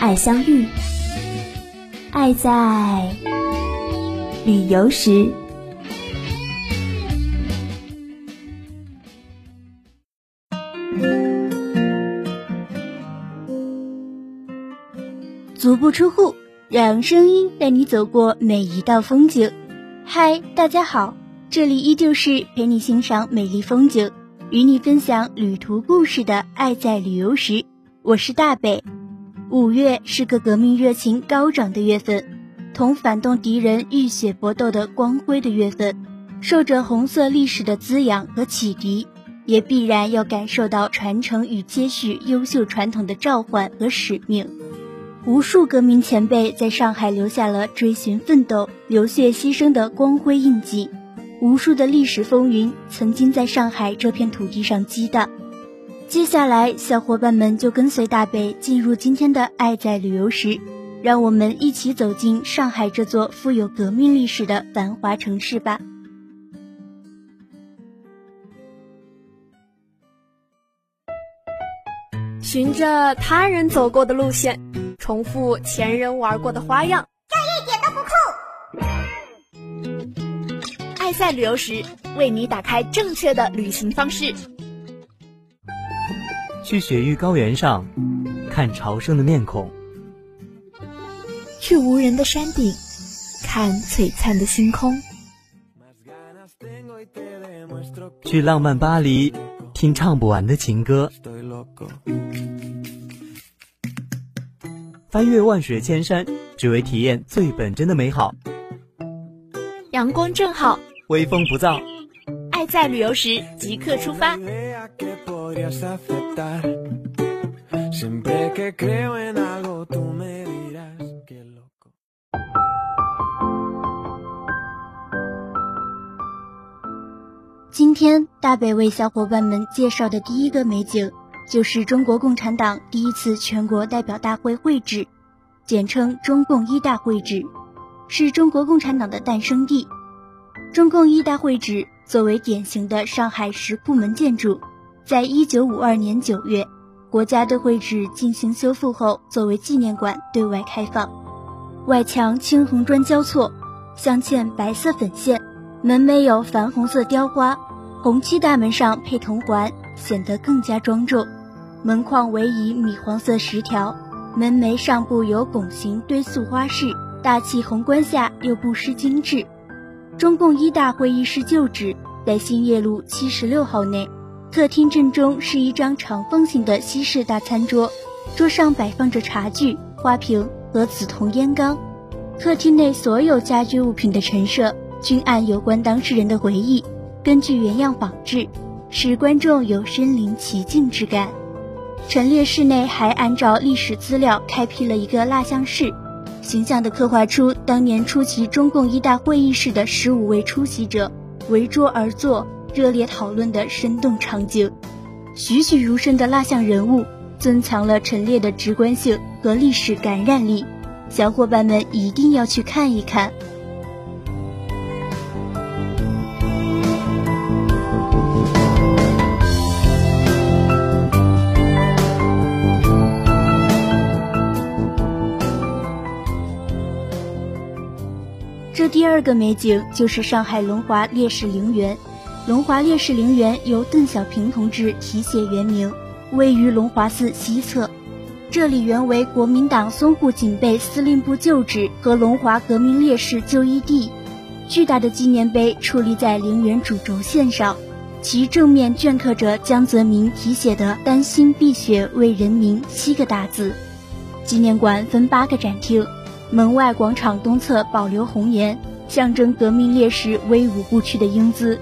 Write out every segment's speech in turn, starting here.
爱相遇，爱在旅游时。足不出户，让声音带你走过每一道风景。嗨，大家好，这里依旧是陪你欣赏美丽风景，与你分享旅途故事的《爱在旅游时》，我是大北。五月是个革命热情高涨的月份，同反动敌人浴血搏斗的光辉的月份，受着红色历史的滋养和启迪，也必然要感受到传承与接续优秀传统的召唤和使命。无数革命前辈在上海留下了追寻奋斗、流血牺牲的光辉印记，无数的历史风云曾经在上海这片土地上激荡。接下来，小伙伴们就跟随大北进入今天的《爱在旅游时》，让我们一起走进上海这座富有革命历史的繁华城市吧。循着他人走过的路线，重复前人玩过的花样，这一点都不酷。爱在旅游时，为你打开正确的旅行方式。去雪域高原上看朝圣的面孔，去无人的山顶看璀璨的星空，去浪漫巴黎听唱不完的情歌，翻越万水千山，只为体验最本真的美好。阳光正好，微风不燥，爱在旅游时即刻出发。今天大北为小伙伴们介绍的第一个美景，就是中国共产党第一次全国代表大会会址，简称中共一大会址，是中国共产党的诞生地。中共一大会址作为典型的上海石库门建筑。在一九五二年九月，国家对会址进行修复后，作为纪念馆对外开放。外墙青红砖交错，镶嵌白色粉线，门楣有矾红色雕花，红漆大门上配铜环，显得更加庄重。门框为以米黄色石条，门楣上部有拱形堆塑花饰，大气宏观下又不失精致。中共一大会议室旧址在兴业路七十六号内。客厅正中是一张长方形的西式大餐桌，桌上摆放着茶具、花瓶和紫铜烟缸。客厅内所有家居物品的陈设均按有关当事人的回忆，根据原样仿制，使观众有身临其境之感。陈列室内还按照历史资料开辟了一个蜡像室，形象地刻画出当年出席中共一大会议室的十五位出席者围桌而坐。热烈讨论的生动场景，栩栩如生的蜡像人物，增强了陈列的直观性和历史感染力。小伙伴们一定要去看一看。这第二个美景就是上海龙华烈士陵园。龙华烈士陵园由邓小平同志题写原名，位于龙华寺西侧。这里原为国民党淞沪警备司令部旧址和龙华革命烈士就医地。巨大的纪念碑矗立在陵园主轴线上，其正面镌刻着江泽民题写的“丹心碧血为人民”七个大字。纪念馆分八个展厅，门外广场东侧保留红岩，象征革命烈士威武不屈的英姿。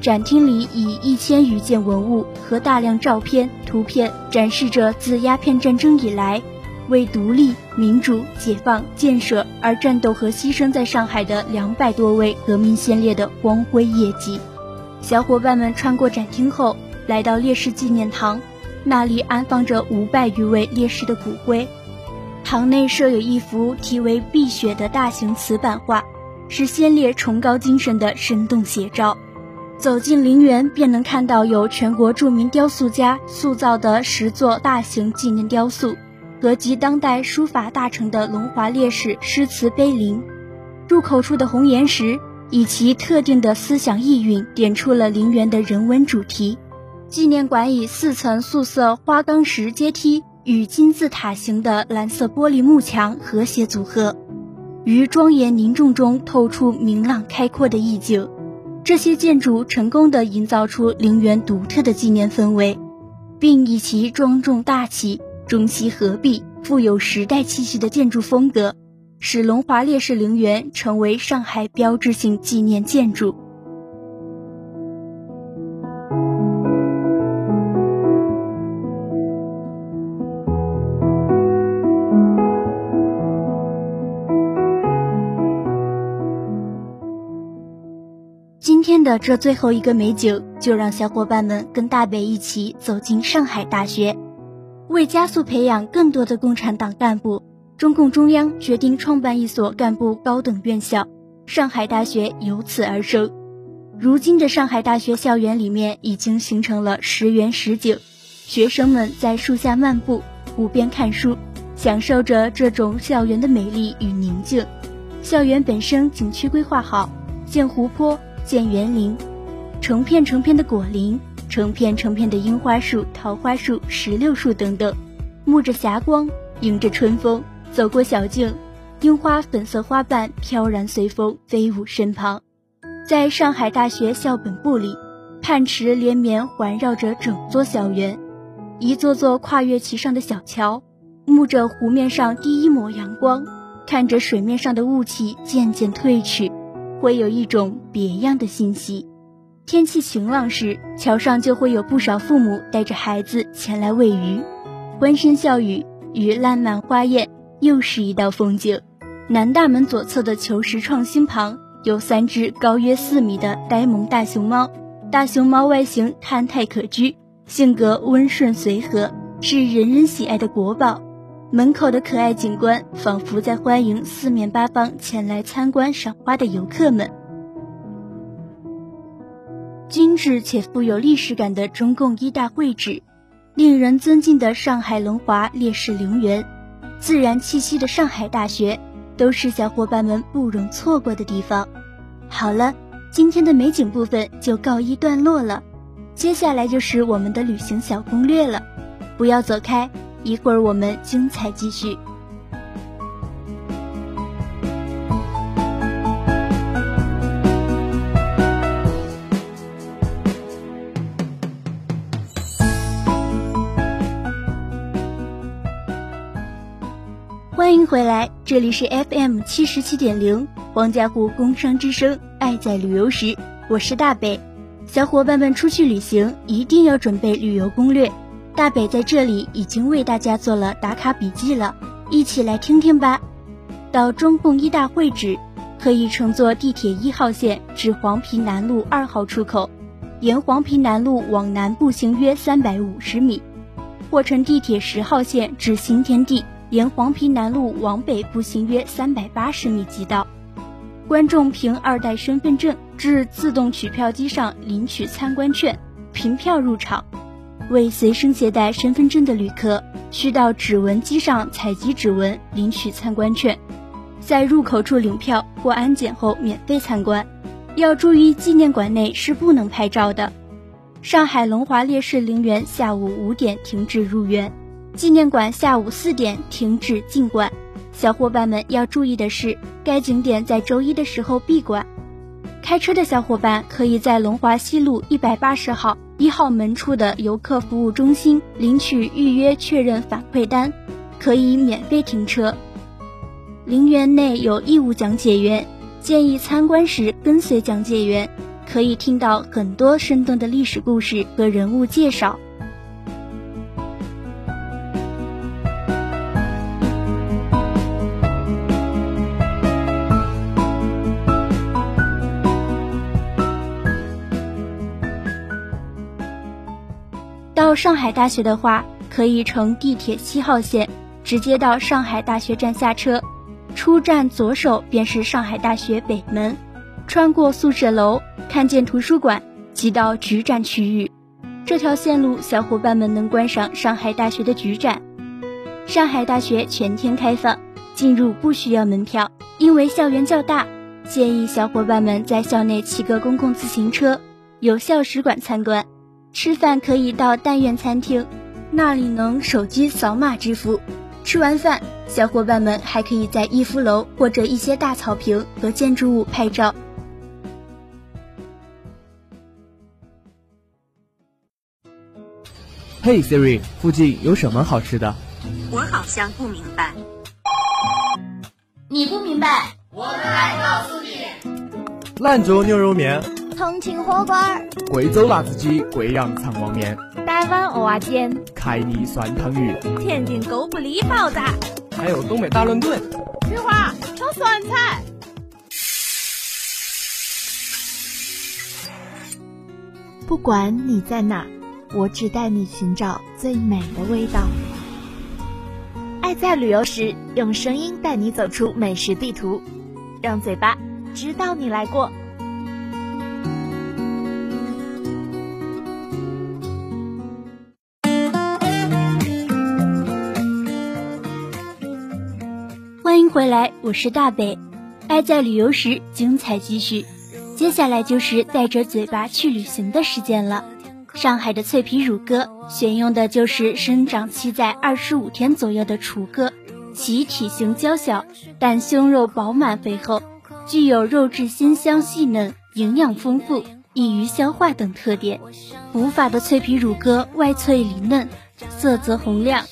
展厅里以一千余件文物和大量照片、图片展示着自鸦片战争以来，为独立、民主、解放、建设而战斗和牺牲在上海的两百多位革命先烈的光辉业绩。小伙伴们穿过展厅后，来到烈士纪念堂，那里安放着五百余位烈士的骨灰。堂内设有一幅题为《碧血》的大型瓷板画，是先烈崇高精神的生动写照。走进陵园，便能看到由全国著名雕塑家塑造的十座大型纪念雕塑，和集当代书法大成的龙华烈士诗词碑林。入口处的红岩石，以其特定的思想意蕴，点出了陵园的人文主题。纪念馆以四层素色花岗石阶梯与金字塔形的蓝色玻璃幕墙和谐组合，于庄严凝重中透出明朗开阔的意境。这些建筑成功地营造出陵园独特的纪念氛围，并以其庄重大气、中西合璧、富有时代气息的建筑风格，使龙华烈士陵园成为上海标志性纪念建筑。这最后一个美景，就让小伙伴们跟大北一起走进上海大学。为加速培养更多的共产党干部，中共中央决定创办一所干部高等院校——上海大学，由此而生。如今的上海大学校园里面已经形成了十园十景，学生们在树下漫步，湖边看书，享受着这种校园的美丽与宁静。校园本身景区规划好，建湖泊。见园林，成片成片的果林，成片成片的樱花树、桃花树、石榴树等等，沐着霞光，迎着春风，走过小径，樱花粉色花瓣飘然随风飞舞身旁。在上海大学校本部里，泮池连绵环绕着整座校园，一座座跨越其上的小桥，沐着湖面上第一抹阳光，看着水面上的雾气渐渐褪去。会有一种别样的欣喜。天气晴朗时，桥上就会有不少父母带着孩子前来喂鱼，欢声笑语与烂漫花艳，又是一道风景。南大门左侧的求实创新旁，有三只高约四米的呆萌大熊猫。大熊猫外形憨态可掬，性格温顺随和，是人人喜爱的国宝。门口的可爱景观，仿佛在欢迎四面八方前来参观赏花的游客们。精致且富有历史感的中共一大会址，令人尊敬的上海龙华烈士陵园，自然气息的上海大学，都是小伙伴们不容错过的地方。好了，今天的美景部分就告一段落了，接下来就是我们的旅行小攻略了，不要走开。一会儿我们精彩继续。欢迎回来，这里是 FM 七十七点零黄家湖工商之声，爱在旅游时，我是大北。小伙伴们出去旅行一定要准备旅游攻略。大北在这里已经为大家做了打卡笔记了，一起来听听吧。到中共一大会址，可以乘坐地铁一号线至黄陂南路二号出口，沿黄陂南路往南步行约三百五十米；或乘地铁十号线至新天地，沿黄陂南路往北步行约三百八十米即到。观众凭二代身份证至自动取票机上领取参观券，凭票入场。未随身携带身份证的旅客，需到指纹机上采集指纹，领取参观券，在入口处领票过安检后免费参观。要注意，纪念馆内是不能拍照的。上海龙华烈士陵园下午五点停止入园，纪念馆下午四点停止进馆。小伙伴们要注意的是，该景点在周一的时候闭馆。开车的小伙伴可以在龙华西路一百八十号。一号门处的游客服务中心领取预约确认反馈单，可以免费停车。陵园内有义务讲解员，建议参观时跟随讲解员，可以听到很多生动的历史故事和人物介绍。上海大学的话，可以乘地铁七号线，直接到上海大学站下车。出站左手便是上海大学北门，穿过宿舍楼，看见图书馆，即到局展区域。这条线路，小伙伴们能观赏上海大学的局展。上海大学全天开放，进入不需要门票。因为校园较大，建议小伙伴们在校内骑个公共自行车，有校史馆参观。吃饭可以到但愿餐厅，那里能手机扫码支付。吃完饭，小伙伴们还可以在逸夫楼或者一些大草坪和建筑物拍照。嘿，Siri，附近有什么好吃的？我好像不明白。你不明白，我们来告诉你。兰州牛肉面，重庆火锅，贵州辣子鸡，贵阳肠旺面，台湾蚵仔煎，凯里酸汤鱼，天津狗不理包子，还有东北大乱炖。菊花炒酸菜。不管你在哪，我只带你寻找最美的味道。爱在旅游时，用声音带你走出美食地图，让嘴巴知道你来过。回来，我是大北。爱在旅游时，精彩继续。接下来就是带着嘴巴去旅行的时间了。上海的脆皮乳鸽选用的就是生长期在二十五天左右的雏鸽，其体型娇小，但胸肉饱满肥厚，具有肉质鲜香细嫩、营养丰富、易于消化等特点。古法的脆皮乳鸽外脆里嫩，色泽红亮。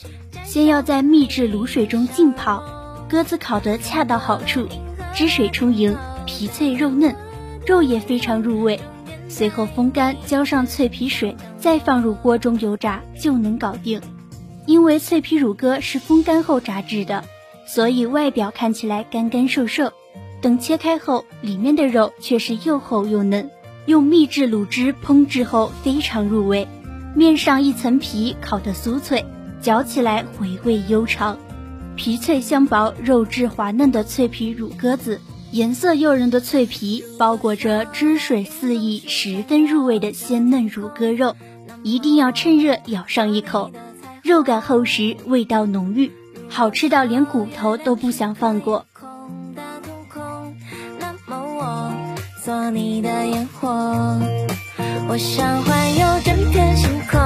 先要在秘制卤水中浸泡，鸽子烤得恰到好处，汁水充盈，皮脆肉嫩，肉也非常入味。随后风干，浇上脆皮水，再放入锅中油炸就能搞定。因为脆皮乳鸽是风干后炸制的，所以外表看起来干干瘦瘦，等切开后，里面的肉却是又厚又嫩。用秘制卤汁烹制后非常入味，面上一层皮烤得酥脆，嚼起来回味悠长。皮脆香薄、肉质滑嫩的脆皮乳鸽子。颜色诱人的脆皮包裹着汁水四溢、十分入味的鲜嫩乳鸽肉，一定要趁热咬上一口，肉感厚实，味道浓郁，好吃到连骨头都不想放过。做你的烟火，我想环游整片星空，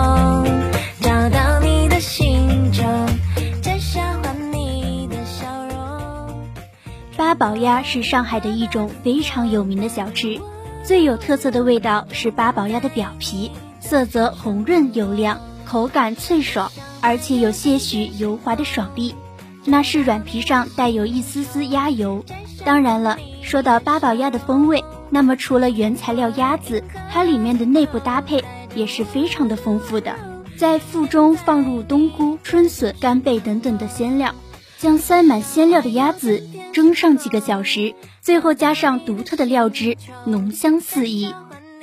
找到你的星球。八宝鸭是上海的一种非常有名的小吃，最有特色的味道是八宝鸭的表皮，色泽红润油亮，口感脆爽，而且有些许油滑的爽利。那是软皮上带有一丝丝鸭油。当然了，说到八宝鸭的风味，那么除了原材料鸭子，它里面的内部搭配也是非常的丰富的，在腹中放入冬菇、春笋、干贝等等的鲜料。将塞满鲜料的鸭子蒸上几个小时，最后加上独特的料汁，浓香四溢。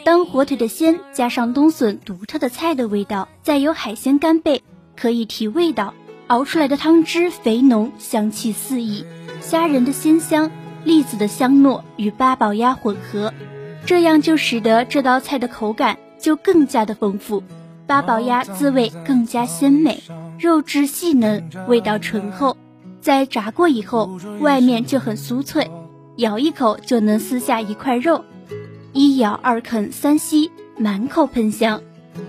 当火腿的鲜加上冬笋独特的菜的味道，再有海鲜干贝可以提味道，熬出来的汤汁肥浓，香气四溢。虾仁的鲜香，栗子的香糯与八宝鸭混合，这样就使得这道菜的口感就更加的丰富。八宝鸭滋味更加鲜美，肉质细嫩，味道醇厚。在炸过以后，外面就很酥脆，咬一口就能撕下一块肉，一咬二啃三吸，满口喷香，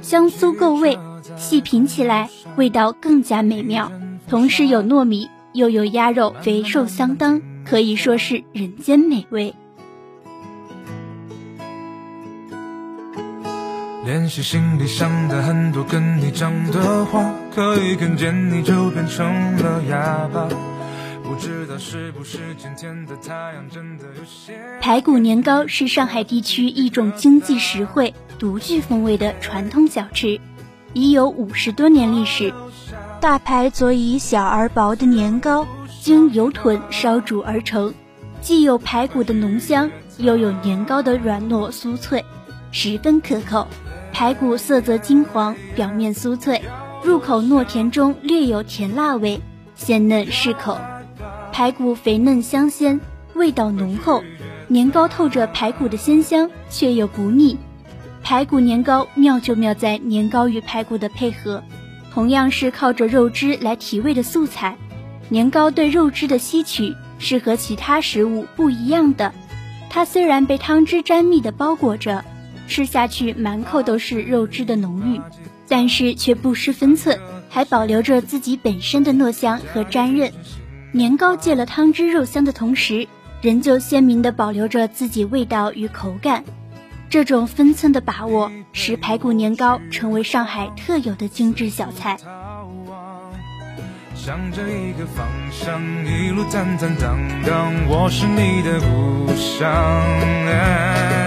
香酥够味，细品起来味道更加美妙。同时有糯米，又有鸭肉，肥瘦相当，可以说是人间美味。练习心里想的很多跟你讲的话，可以看见你就变成了哑巴。不知道是不是今天的太阳真的有些。排骨年糕是上海地区一种经济实惠、独具风味的传统小吃，已有五十多年历史。大排佐以小而薄的年糕，经油豚烧煮而成，既有排骨的浓香，又有年糕的软糯酥脆，十分可口。排骨色泽金黄，表面酥脆，入口糯甜中略有甜辣味，鲜嫩适口。排骨肥嫩香鲜，味道浓厚，年糕透着排骨的鲜香，却又不腻。排骨年糕妙就妙在年糕与排骨的配合，同样是靠着肉汁来提味的素材，年糕对肉汁的吸取是和其他食物不一样的。它虽然被汤汁粘密的包裹着，吃下去满口都是肉汁的浓郁，但是却不失分寸，还保留着自己本身的糯香和粘韧。年糕借了汤汁肉香的同时，仍旧鲜明地保留着自己味道与口感。这种分寸的把握，使排骨年糕成为上海特有的精致小菜。向着一个方向，一路坦坦荡荡，我是你的故乡。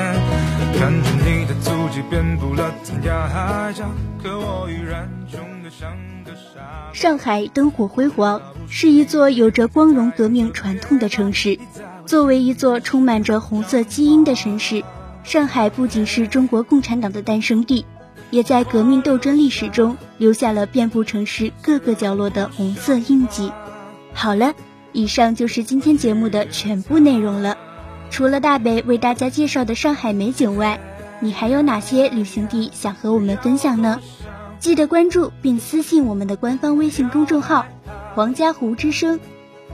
看着你的足迹遍布了天涯海角，可我依然穷得像个傻。上海灯火辉煌，是一座有着光荣革命传统的城市。作为一座充满着红色基因的城市，上海不仅是中国共产党的诞生地。也在革命斗争历史中留下了遍布城市各个角落的红色印记。好了，以上就是今天节目的全部内容了。除了大北为大家介绍的上海美景外，你还有哪些旅行地想和我们分享呢？记得关注并私信我们的官方微信公众号“黄家湖之声”。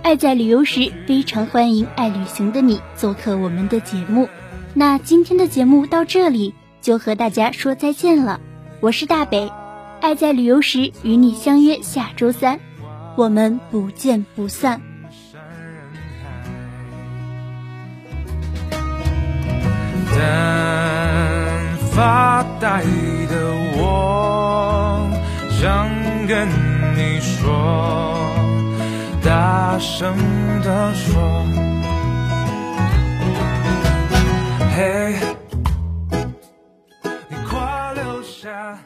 爱在旅游时，非常欢迎爱旅行的你做客我们的节目。那今天的节目到这里就和大家说再见了。我是大北，爱在旅游时与你相约下周三，我们不见不散。看发呆的我想跟你说大声的说。嘿你快留下